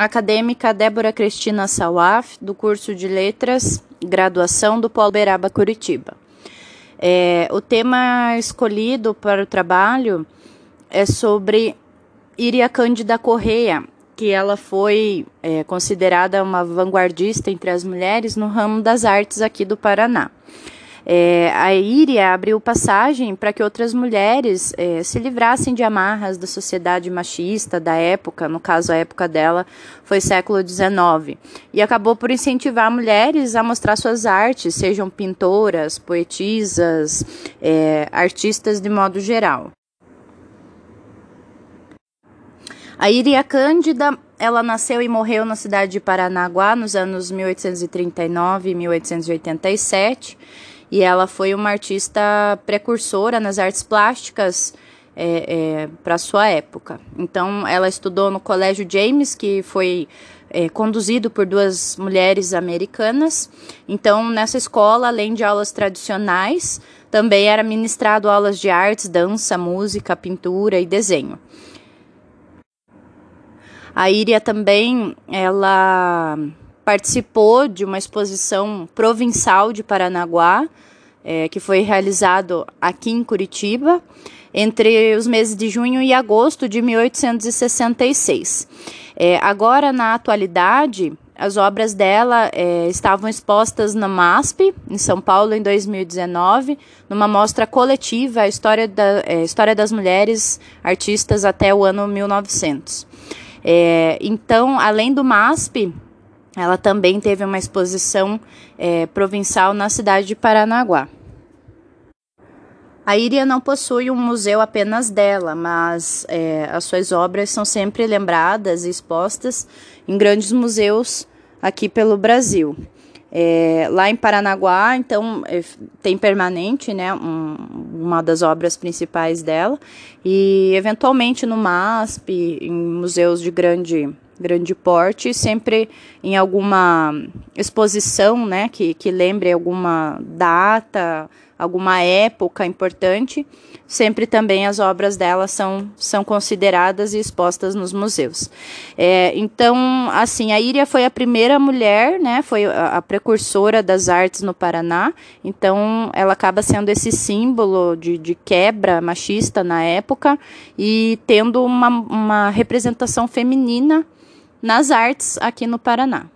acadêmica Débora Cristina Sawaf, do curso de Letras, graduação do Polo Beraba Curitiba. É, o tema escolhido para o trabalho é sobre Iria Cândida Correia, que ela foi é, considerada uma vanguardista entre as mulheres no ramo das artes aqui do Paraná. É, a Íria abriu passagem para que outras mulheres é, se livrassem de amarras da sociedade machista da época, no caso a época dela foi século XIX, e acabou por incentivar mulheres a mostrar suas artes, sejam pintoras, poetisas, é, artistas de modo geral. A Iria Cândida, ela nasceu e morreu na cidade de Paranaguá nos anos 1839 e 1887 e ela foi uma artista precursora nas artes plásticas é, é, para sua época. Então, ela estudou no Colégio James, que foi é, conduzido por duas mulheres americanas. Então, nessa escola, além de aulas tradicionais, também era ministrado aulas de artes, dança, música, pintura e desenho. A Iria também, ela participou de uma exposição provincial de Paranaguá, é, que foi realizado aqui em Curitiba, entre os meses de junho e agosto de 1866. É, agora, na atualidade, as obras dela é, estavam expostas na MASP, em São Paulo, em 2019, numa mostra coletiva, a história, da, é, história das mulheres artistas até o ano 1900. É, então, além do MASP, ela também teve uma exposição é, provincial na cidade de Paranaguá. A Íria não possui um museu apenas dela, mas é, as suas obras são sempre lembradas e expostas em grandes museus aqui pelo Brasil. É, lá em Paranaguá, então, é, tem permanente, né, um, uma das obras principais dela, e eventualmente no MASP, em museus de grande grande porte, sempre em alguma exposição, né, que, que lembre alguma data, alguma época importante, sempre também as obras dela são, são consideradas e expostas nos museus. É, então, assim, a Íria foi a primeira mulher, né, foi a, precursora das artes no Paraná, então ela acaba sendo esse símbolo de, de quebra machista na época e tendo uma, uma representação feminina nas artes aqui no Paraná.